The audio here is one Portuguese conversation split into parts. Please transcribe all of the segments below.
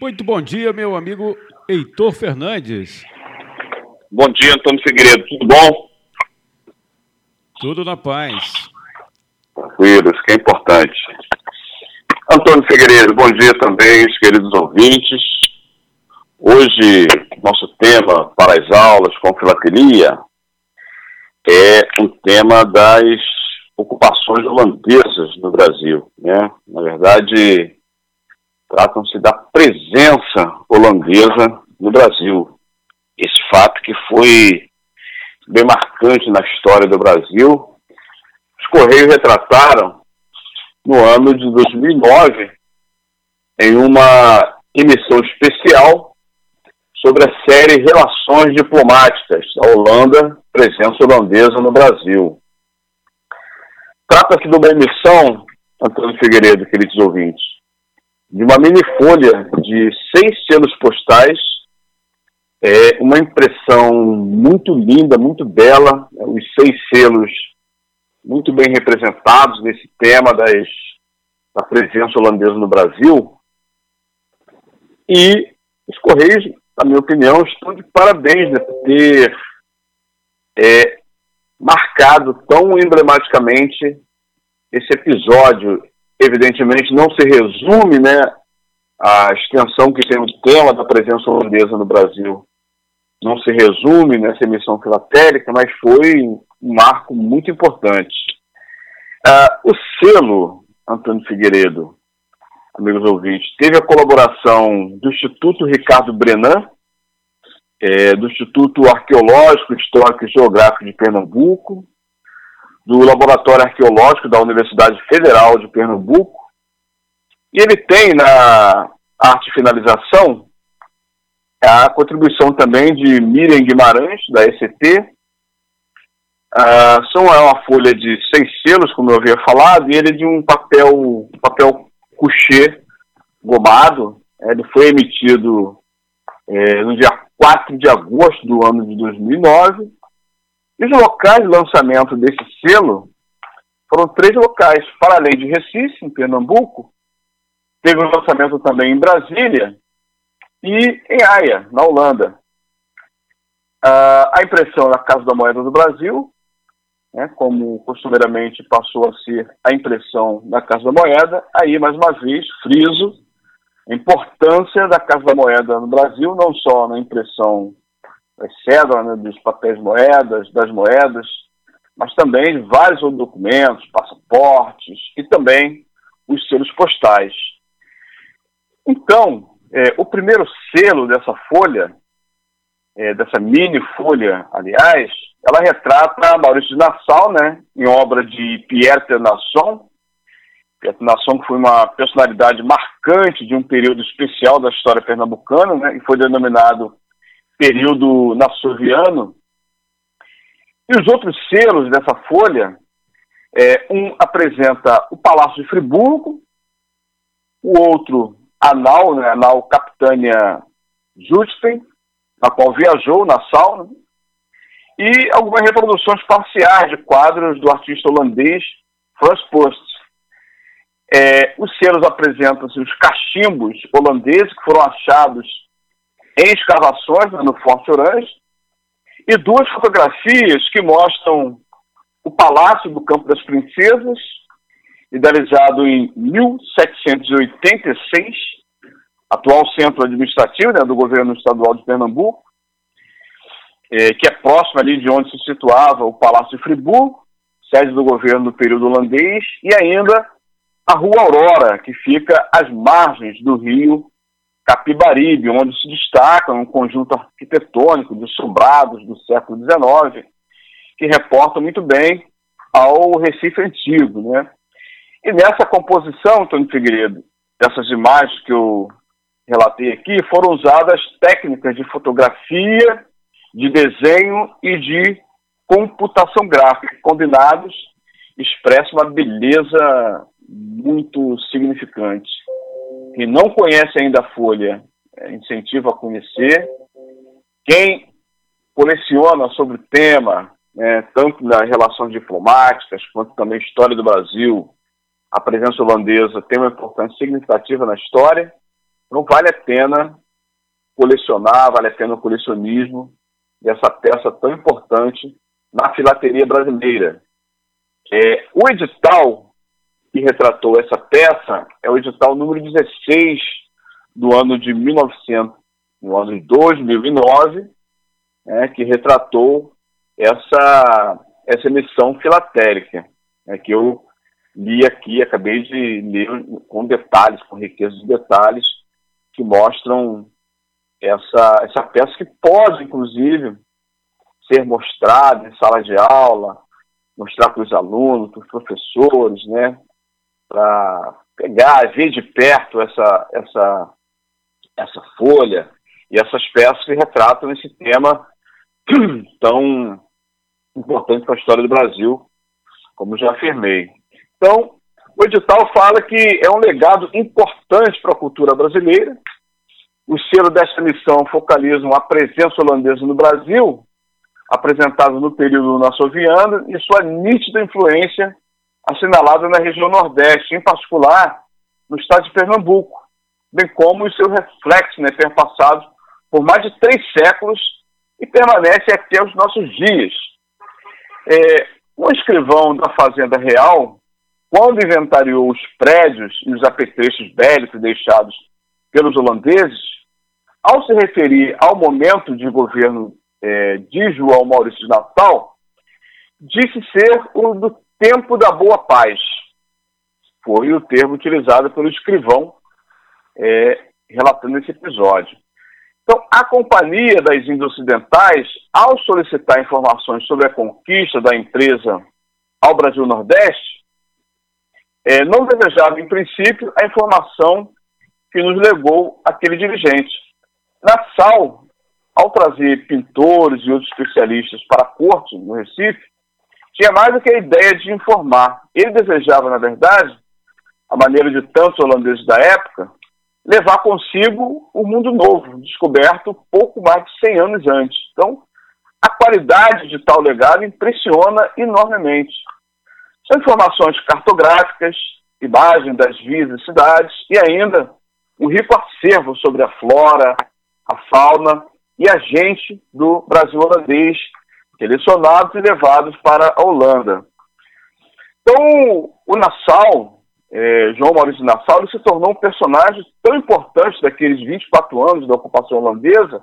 Muito bom dia, meu amigo Heitor Fernandes. Bom dia, Antônio Figueiredo. Tudo bom? Tudo na paz. Tranquilo, isso que é importante. Antônio Figueiredo, bom dia também, queridos ouvintes. Hoje, nosso tema para as aulas com filatelia é o tema das ocupações holandesas no Brasil. Né? Na verdade, tratam-se da presença holandesa no Brasil. Esse fato que foi bem marcante na história do Brasil. Os Correios retrataram no ano de 2009 em uma emissão especial sobre a série Relações Diplomáticas da Holanda, presença holandesa no Brasil. Trata-se de uma emissão, Antônio Figueiredo, queridos ouvintes, de uma mini folha de seis selos postais, é uma impressão muito linda, muito bela, os seis selos muito bem representados nesse tema das, da presença holandesa no Brasil. E os Correios, na minha opinião, estão de parabéns né, por ter é, marcado tão emblematicamente esse episódio evidentemente não se resume né, a extensão que tem o tema da presença holandesa no Brasil. Não se resume nessa emissão filatélica, mas foi um marco muito importante. Uh, o selo, Antônio Figueiredo, amigos ouvintes, teve a colaboração do Instituto Ricardo Brenan, é, do Instituto Arqueológico, Histórico e Geográfico de Pernambuco, do Laboratório Arqueológico da Universidade Federal de Pernambuco. E ele tem na arte finalização a contribuição também de Miriam Guimarães, da ECT. Uh, são é uma folha de seis selos, como eu havia falado, e ele é de um papel, papel couché gomado. Ele foi emitido é, no dia 4 de agosto do ano de 2009 e os locais de lançamento desse selo foram três locais, para além de Recife, em Pernambuco, teve um lançamento também em Brasília e em Haia, na Holanda. Uh, a impressão na Casa da Moeda do Brasil, né, como costumeiramente passou a ser a impressão da Casa da Moeda, aí mais uma vez friso a importância da Casa da Moeda no Brasil, não só na impressão das cédulas, né, dos papéis moedas, das moedas, mas também vários outros documentos, passaportes e também os selos postais. Então, é, o primeiro selo dessa folha, é, dessa mini folha, aliás, ela retrata Maurício de Nassau, né, em obra de Pierre Ternasson. Pierre Ternasson foi uma personalidade marcante de um período especial da história pernambucana, né, e foi denominado período nassoviano. E os outros selos dessa folha, é, um apresenta o Palácio de Friburgo, o outro, a nau, né, a nau Capitânia Justen, na qual viajou na sauna, e algumas reproduções parciais de quadros do artista holandês Frans Post. É, os selos apresentam-se os cachimbos holandeses que foram achados em escavações né, no Forte Orange, e duas fotografias que mostram o Palácio do Campo das Princesas, idealizado em 1786, atual centro administrativo né, do governo estadual de Pernambuco, é, que é próximo ali de onde se situava o Palácio de Friburgo, sede do governo do período holandês, e ainda a Rua Aurora, que fica às margens do rio Capibaribe, onde se destaca um conjunto arquitetônico de sobrados do século XIX, que reporta muito bem ao Recife antigo. Né? E nessa composição, Antônio Figueiredo, dessas imagens que eu relatei aqui, foram usadas técnicas de fotografia, de desenho e de computação gráfica, combinados, expressam uma beleza muito significante. Quem não conhece ainda a Folha, é, incentivo a conhecer. Quem coleciona sobre o tema, né, tanto das relações diplomáticas quanto também história do Brasil, a presença holandesa tem uma importância significativa na história. Então vale a pena colecionar, vale a pena o colecionismo dessa peça tão importante na filateria brasileira. É, o edital que retratou essa peça é o edital número 16 do ano de 1900, no ano de 2009, né, que retratou essa, essa emissão filatélica, né, que eu li aqui, acabei de ler com detalhes, com riqueza de detalhes, que mostram essa, essa peça que pode, inclusive, ser mostrada em sala de aula, mostrar para os alunos, para os professores, né, para pegar, ver de perto essa, essa, essa folha e essas peças que retratam esse tema tão importante para a história do Brasil, como já afirmei. Então, o edital fala que é um legado importante para a cultura brasileira. O selo desta missão focaliza a presença holandesa no Brasil, apresentada no período nassoviano, e sua nítida influência assinalada na região Nordeste, em particular no estado de Pernambuco, bem como os seus reflexos né, perpassados por mais de três séculos e permanece até os nossos dias. É, um escrivão da Fazenda Real, quando inventariou os prédios e os apetrechos bélicos deixados pelos holandeses, ao se referir ao momento de governo é, de João Maurício de Natal, disse ser o do tempo da boa paz. Foi o termo utilizado pelo escrivão é, relatando esse episódio. Então, a Companhia das Índias Ocidentais, ao solicitar informações sobre a conquista da empresa ao Brasil Nordeste, é, não desejava, em princípio, a informação que nos legou aquele dirigente. Na SAL, ao trazer pintores e outros especialistas para a corte, no Recife, tinha mais do que a ideia de informar. Ele desejava, na verdade, a maneira de tantos holandeses da época, levar consigo o mundo novo, descoberto pouco mais de 100 anos antes. Então, a qualidade de tal legado impressiona enormemente. São informações cartográficas, imagens das vias e cidades e ainda um rico acervo sobre a flora, a fauna e a gente do Brasil holandês, selecionados e levados para a Holanda. Então, o Nassau, é, João Maurício Nassau, ele se tornou um personagem tão importante daqueles 24 anos da ocupação holandesa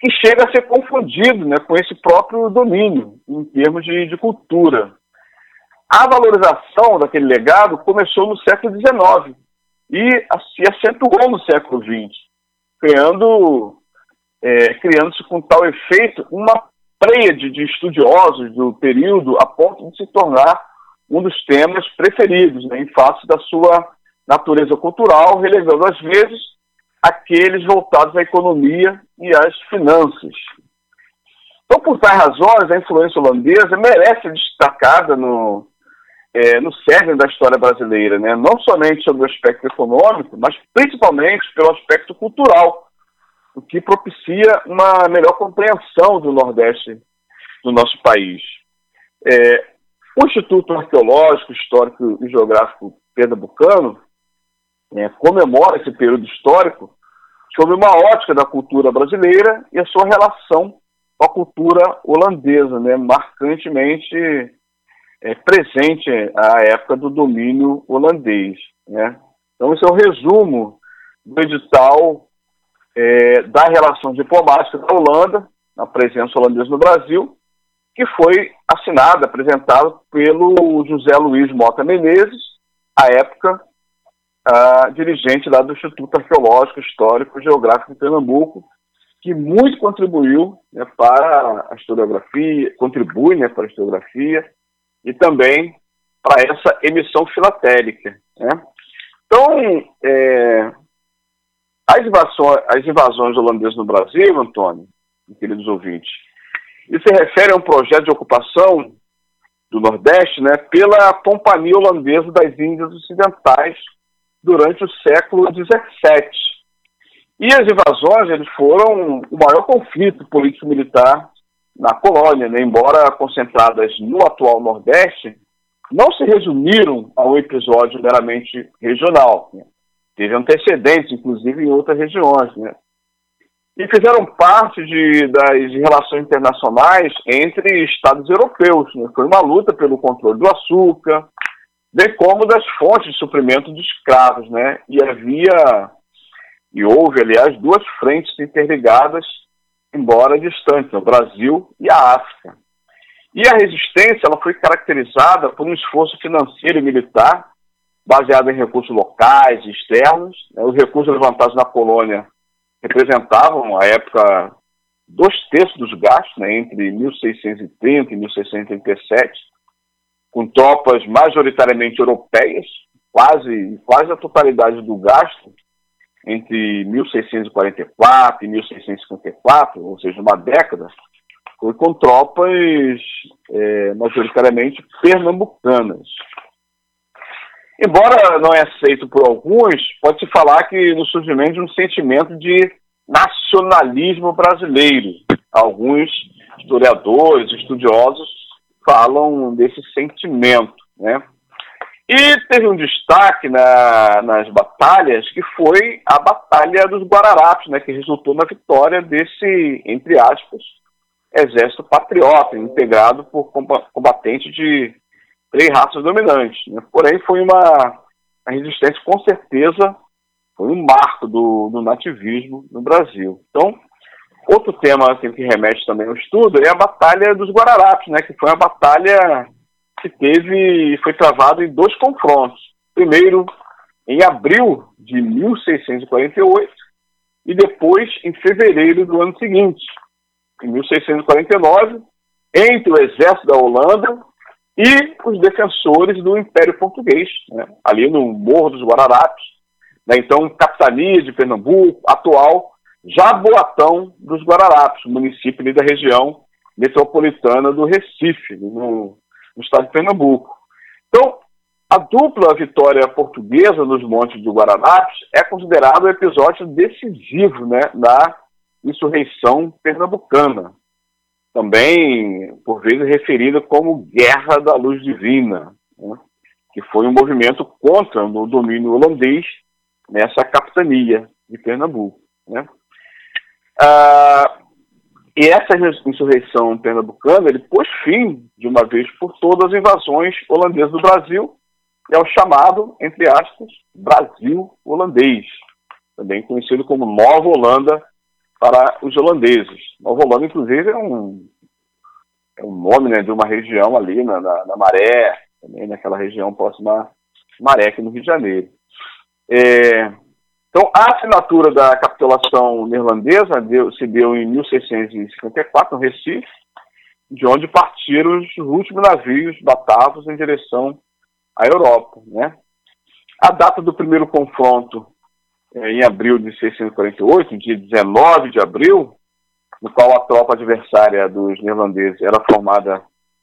que chega a ser confundido né, com esse próprio domínio em termos de, de cultura. A valorização daquele legado começou no século XIX e se acentuou no século XX, criando é, criando-se com tal efeito uma tríade de estudiosos do período a ponto de se tornar um dos temas preferidos, né, em face da sua natureza cultural, relevando às vezes aqueles voltados à economia e às finanças. Então, por tais razões, a influência holandesa merece ser destacada no, é, no cerne da história brasileira, né? não somente sobre o aspecto econômico, mas principalmente pelo aspecto cultural, o que propicia uma melhor compreensão do Nordeste do nosso país. É, o Instituto Arqueológico, Histórico e Geográfico Pernambucano é, comemora esse período histórico sob uma ótica da cultura brasileira e a sua relação com a cultura holandesa, né, marcantemente é, presente à época do domínio holandês. Né? Então, esse é o resumo do edital é, da relação diplomática da Holanda, na presença holandesa no Brasil, que foi assinado, apresentado pelo José Luiz Mota Menezes, à época dirigente lá do Instituto Arqueológico, Histórico e Geográfico de Pernambuco, que muito contribuiu né, para a historiografia, contribui né, para a historiografia e também para essa emissão filatélica. Né? Então, é, as invasões, as invasões holandesas no Brasil, Antônio, queridos ouvintes, isso se refere a um projeto de ocupação do Nordeste né, pela Companhia Holandesa das Índias Ocidentais durante o século XVII. E as invasões eles foram o maior conflito político-militar na colônia, né, embora concentradas no atual Nordeste, não se resumiram a um episódio meramente regional. Né. Teve antecedentes, inclusive em outras regiões, né? E fizeram parte de, das relações internacionais entre estados europeus. Né? Foi uma luta pelo controle do açúcar, bem como das fontes de suprimento de escravos, né? E havia e houve, aliás, duas frentes interligadas, embora distantes, o Brasil e a África. E a resistência ela foi caracterizada por um esforço financeiro e militar baseado em recursos locais e externos. Né? Os recursos levantados na colônia representavam, à época, dois terços dos gastos, né? entre 1630 e 1637, com tropas majoritariamente europeias, quase, quase a totalidade do gasto entre 1644 e 1654, ou seja, uma década, foi com tropas é, majoritariamente pernambucanas. Embora não é aceito por alguns, pode-se falar que no surgimento de um sentimento de nacionalismo brasileiro. Alguns historiadores, estudiosos falam desse sentimento, né? E teve um destaque na, nas batalhas, que foi a Batalha dos Guararapes, né, que resultou na vitória desse, entre aspas, exército patriota, integrado por combatentes de três raças dominantes. Né? Porém, foi uma a resistência, com certeza, foi um marco do, do nativismo no Brasil. Então, outro tema que remete também ao estudo é a Batalha dos Guararapes, né, que foi uma batalha que teve foi travada em dois confrontos. Primeiro, em abril de 1648 e depois em fevereiro do ano seguinte, em 1649, entre o exército da Holanda e os defensores do Império Português, né, ali no Morro dos Guararapes, né, então capitania de Pernambuco, atual Jaboatão dos Guararapes, município da região metropolitana do Recife, no, no estado de Pernambuco. Então, a dupla vitória portuguesa nos Montes do Guararapes é considerado o episódio decisivo né, da insurreição pernambucana também por vezes referida como Guerra da Luz Divina, né, que foi um movimento contra o domínio holandês nessa capitania de Pernambuco. Né. Ah, e essa insurreição pernambucana ele pôs fim, de uma vez por todas, às invasões holandesas do Brasil, e ao chamado, entre aspas, Brasil holandês, também conhecido como Nova Holanda para os holandeses. Nova Holanda, inclusive, é um, é um nome né, de uma região ali na, na, na Maré, também naquela região próxima Maré, aqui no Rio de Janeiro. É, então, a assinatura da capitulação neerlandesa deu, se deu em 1654, no Recife, de onde partiram os últimos navios batatos em direção à Europa. Né? A data do primeiro confronto em abril de 1648, dia 19 de abril, no qual a tropa adversária dos neerlandeses era formada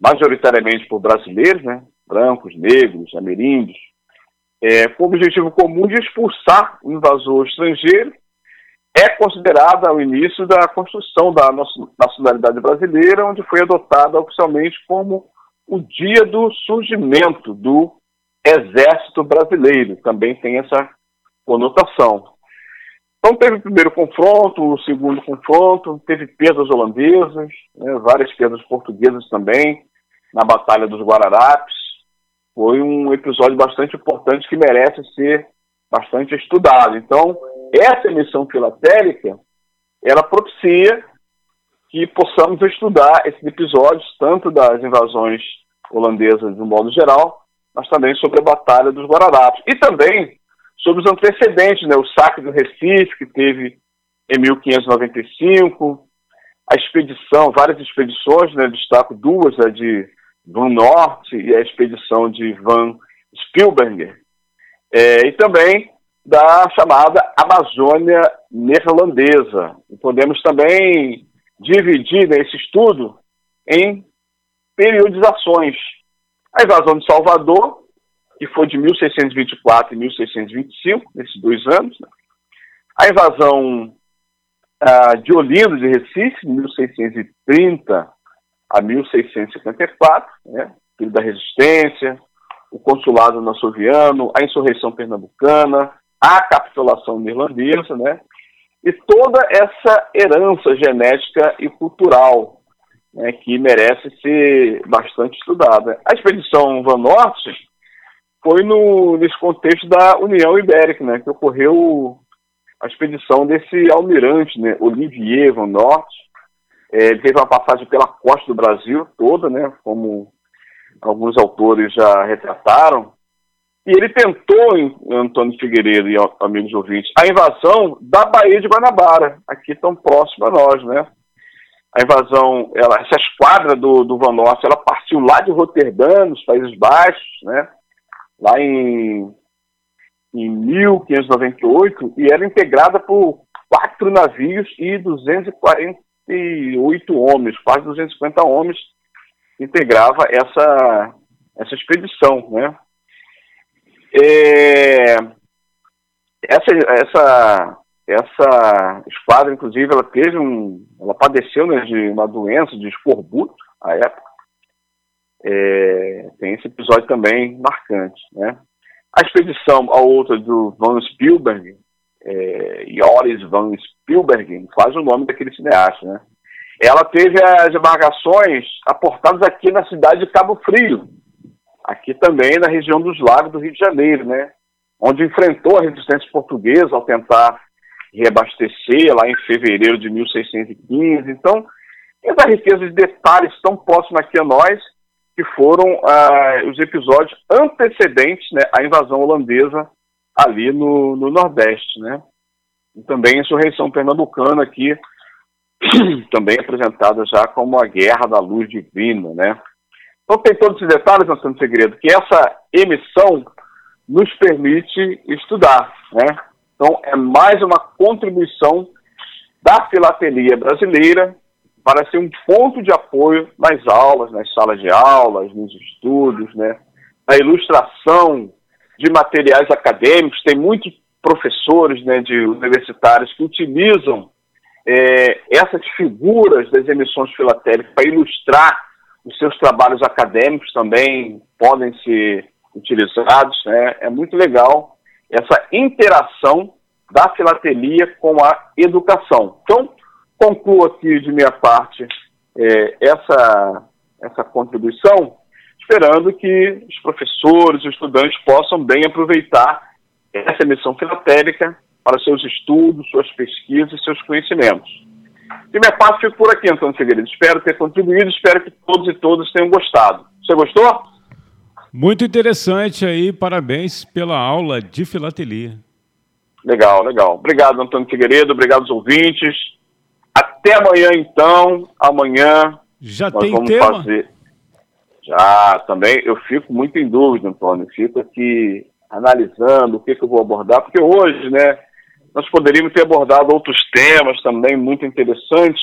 majoritariamente por brasileiros, né, brancos, negros, ameríndios, é, com o objetivo comum de expulsar o invasor estrangeiro, é considerada o início da construção da nacionalidade brasileira, onde foi adotada oficialmente como o dia do surgimento do Exército Brasileiro. Também tem essa conotação. Então teve o primeiro confronto, o segundo confronto, teve perdas holandesas, né, várias perdas portuguesas também, na Batalha dos Guararapes. Foi um episódio bastante importante que merece ser bastante estudado. Então, essa emissão filatélica, ela propicia que possamos estudar esses episódios, tanto das invasões holandesas de um modo geral, mas também sobre a Batalha dos Guararapes. E também sobre os antecedentes, né, o saque do Recife, que teve em 1595, a expedição, várias expedições, né, destaco duas, a de Van Norte e a expedição de Van Spielberger, é, e também da chamada Amazônia Neerlandesa. E podemos também dividir né, esse estudo em periodizações. A invasão de Salvador, que foi de 1624 e 1625, nesses dois anos. Né? A invasão ah, de Olinda de Recife, de 1630 a 1654, né? da resistência, o consulado nasoviano, a insurreição pernambucana, a capitulação irlandesa, né? E toda essa herança genética e cultural né, que merece ser bastante estudada. A expedição Van Norte foi no, nesse contexto da União Ibérica, né, que ocorreu a expedição desse almirante, né, Olivier Van Norte. É, ele teve uma passagem pela costa do Brasil toda, né, como alguns autores já retrataram, e ele tentou, Antônio Figueiredo e amigos ouvintes, a invasão da Baía de Guanabara, aqui tão próximo a nós, né? A invasão, ela, essa esquadra do, do Van Nossa, ela partiu lá de Roterdã, nos Países Baixos, né? Lá em, em 1598, e era integrada por quatro navios e 248 homens, quase 250 homens, integrava essa, essa expedição, né? É, essa, essa, essa esquadra, inclusive, ela teve um, ela padeceu né, de uma doença de escorbuto à época. É, tem esse episódio também marcante, né? A expedição, a outra do Van Spielberg, é, Joris Van Spielberg, quase o nome daquele cineasta, né? Ela teve as embarcações aportadas aqui na cidade de Cabo Frio, aqui também na região dos lagos do Rio de Janeiro, né? Onde enfrentou a resistência portuguesa ao tentar reabastecer lá em fevereiro de 1615. Então, essa riqueza de detalhes tão próxima aqui a nós, que foram ah, os episódios antecedentes né, à invasão holandesa ali no, no Nordeste, né? E também a insurreição pernambucana aqui, também apresentada já como a Guerra da Luz Divina, né? Então tem todos esses detalhes, Antônio Segredo, que essa emissão nos permite estudar, né? Então é mais uma contribuição da filatelia brasileira para ser um ponto de apoio nas aulas, nas salas de aulas, nos estudos, né? A ilustração de materiais acadêmicos, tem muitos professores né, de universitários que utilizam é, essas figuras das emissões filatélicas para ilustrar os seus trabalhos acadêmicos também podem ser utilizados. Né? É muito legal essa interação da filatelia com a educação. Então, concluo aqui de minha parte é, essa, essa contribuição, esperando que os professores, os estudantes possam bem aproveitar essa emissão filatélica para seus estudos, suas pesquisas e seus conhecimentos. De minha parte, fico por aqui, Antônio Figueiredo. Espero ter contribuído, espero que todos e todas tenham gostado. Você gostou? Muito interessante aí, parabéns pela aula de filatelia. Legal, legal. Obrigado, Antônio Figueiredo, obrigado aos ouvintes. Até amanhã, então. Amanhã Já nós tem vamos tema? fazer. Já, também. Eu fico muito em dúvida, Antônio. Fico aqui analisando o que, que eu vou abordar, porque hoje, né, nós poderíamos ter abordado outros temas também muito interessantes.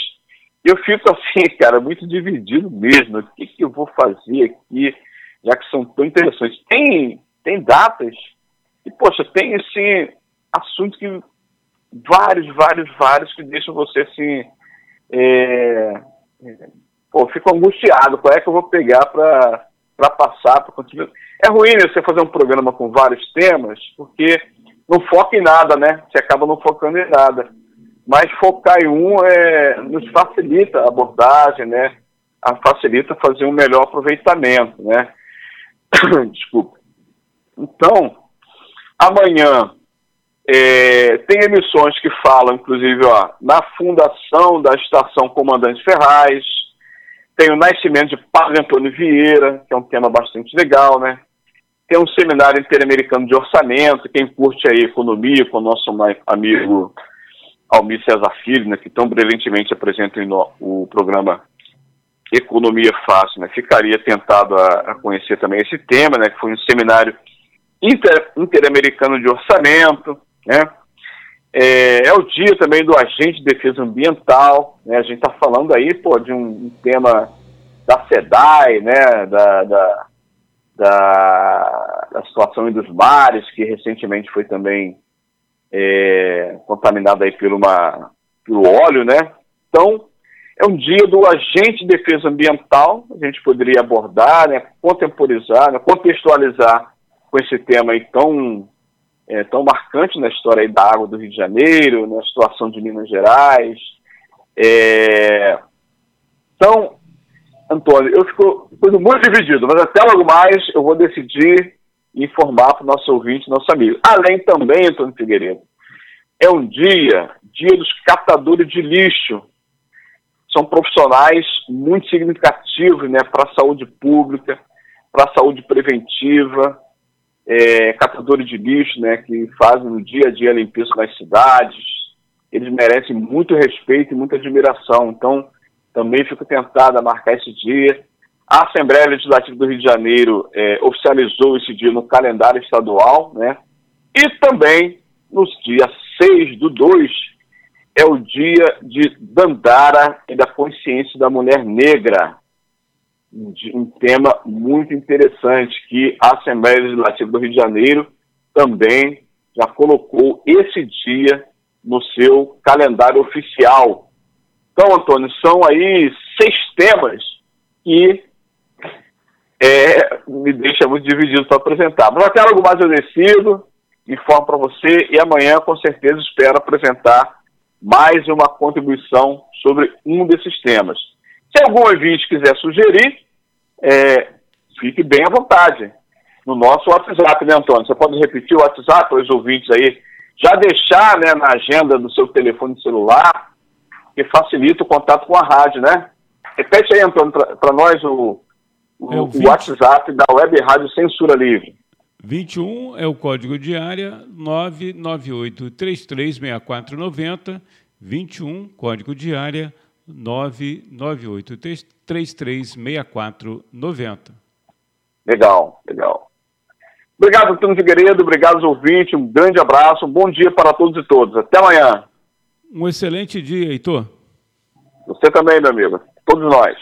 E eu fico assim, cara, muito dividido mesmo. O que, que eu vou fazer aqui, já que são tão interessantes? Tem, tem datas e, poxa, tem, assim, assuntos que vários, vários, vários que deixam você, assim, é, pô, eu fico angustiado. Qual é que eu vou pegar para passar, para continuar? É ruim né, você fazer um programa com vários temas, porque não foca em nada, né? Você acaba não focando em nada. Mas focar em um é, nos facilita a abordagem, né? A facilita fazer um melhor aproveitamento, né? Desculpa. Então, amanhã é, tem emissões que falam, inclusive, ó, na fundação da Estação Comandante Ferraz, tem o nascimento de Padre Antônio Vieira, que é um tema bastante legal, né? tem um seminário interamericano de orçamento, quem curte aí economia, com o nosso amigo Almir César Filho, né, que tão brilhantemente apresenta o programa Economia Fácil, né, ficaria tentado a, a, conhecer também esse tema, né, que foi um seminário inter, interamericano de orçamento, né, é, é, o dia também do agente de defesa ambiental, né, a gente está falando aí, pô, de um, um tema da SEDAI, né, da, da da, da situação dos mares, que recentemente foi também é, contaminada aí uma, pelo óleo, né? Então, é um dia do agente de defesa ambiental, a gente poderia abordar, né, contemporizar, né, contextualizar com esse tema aí tão é, tão marcante na história da água do Rio de Janeiro, na situação de Minas Gerais. É... Então, Antônio, eu fico, fico muito dividido, mas até logo mais eu vou decidir informar para o nosso ouvinte, nosso amigo. Além também, Antônio Figueiredo, é um dia, dia dos catadores de lixo. São profissionais muito significativos né, para a saúde pública, para a saúde preventiva, é, catadores de lixo, né, que fazem no dia a dia a limpeza nas cidades. Eles merecem muito respeito e muita admiração. Então, também fico tentado a marcar esse dia. A Assembleia Legislativa do Rio de Janeiro é, oficializou esse dia no calendário estadual, né? E também, nos dias 6 do 2, é o dia de Dandara e da consciência da mulher negra um tema muito interessante que a Assembleia Legislativa do Rio de Janeiro também já colocou esse dia no seu calendário oficial. Então, Antônio, são aí seis temas que é, me deixa muito dividido para apresentar. Mas até algo mais eu decido, informo para você e amanhã com certeza espero apresentar mais uma contribuição sobre um desses temas. Se algum ouvinte quiser sugerir, é, fique bem à vontade. No nosso WhatsApp, né, Antônio? Você pode repetir o WhatsApp para os ouvintes aí, já deixar né, na agenda do seu telefone celular, que facilita o contato com a rádio, né? Repete aí, Antônio, para nós o, o, é o, o WhatsApp da Web Rádio Censura Livre. 21 é o código de área 998 336490 21 código de área 998-336490. Legal, legal. Obrigado, Antônio Figueiredo, obrigado aos ouvintes, um grande abraço, um bom dia para todos e todas. Até amanhã. Um excelente dia, Heitor. Você também, meu amigo. Todos nós.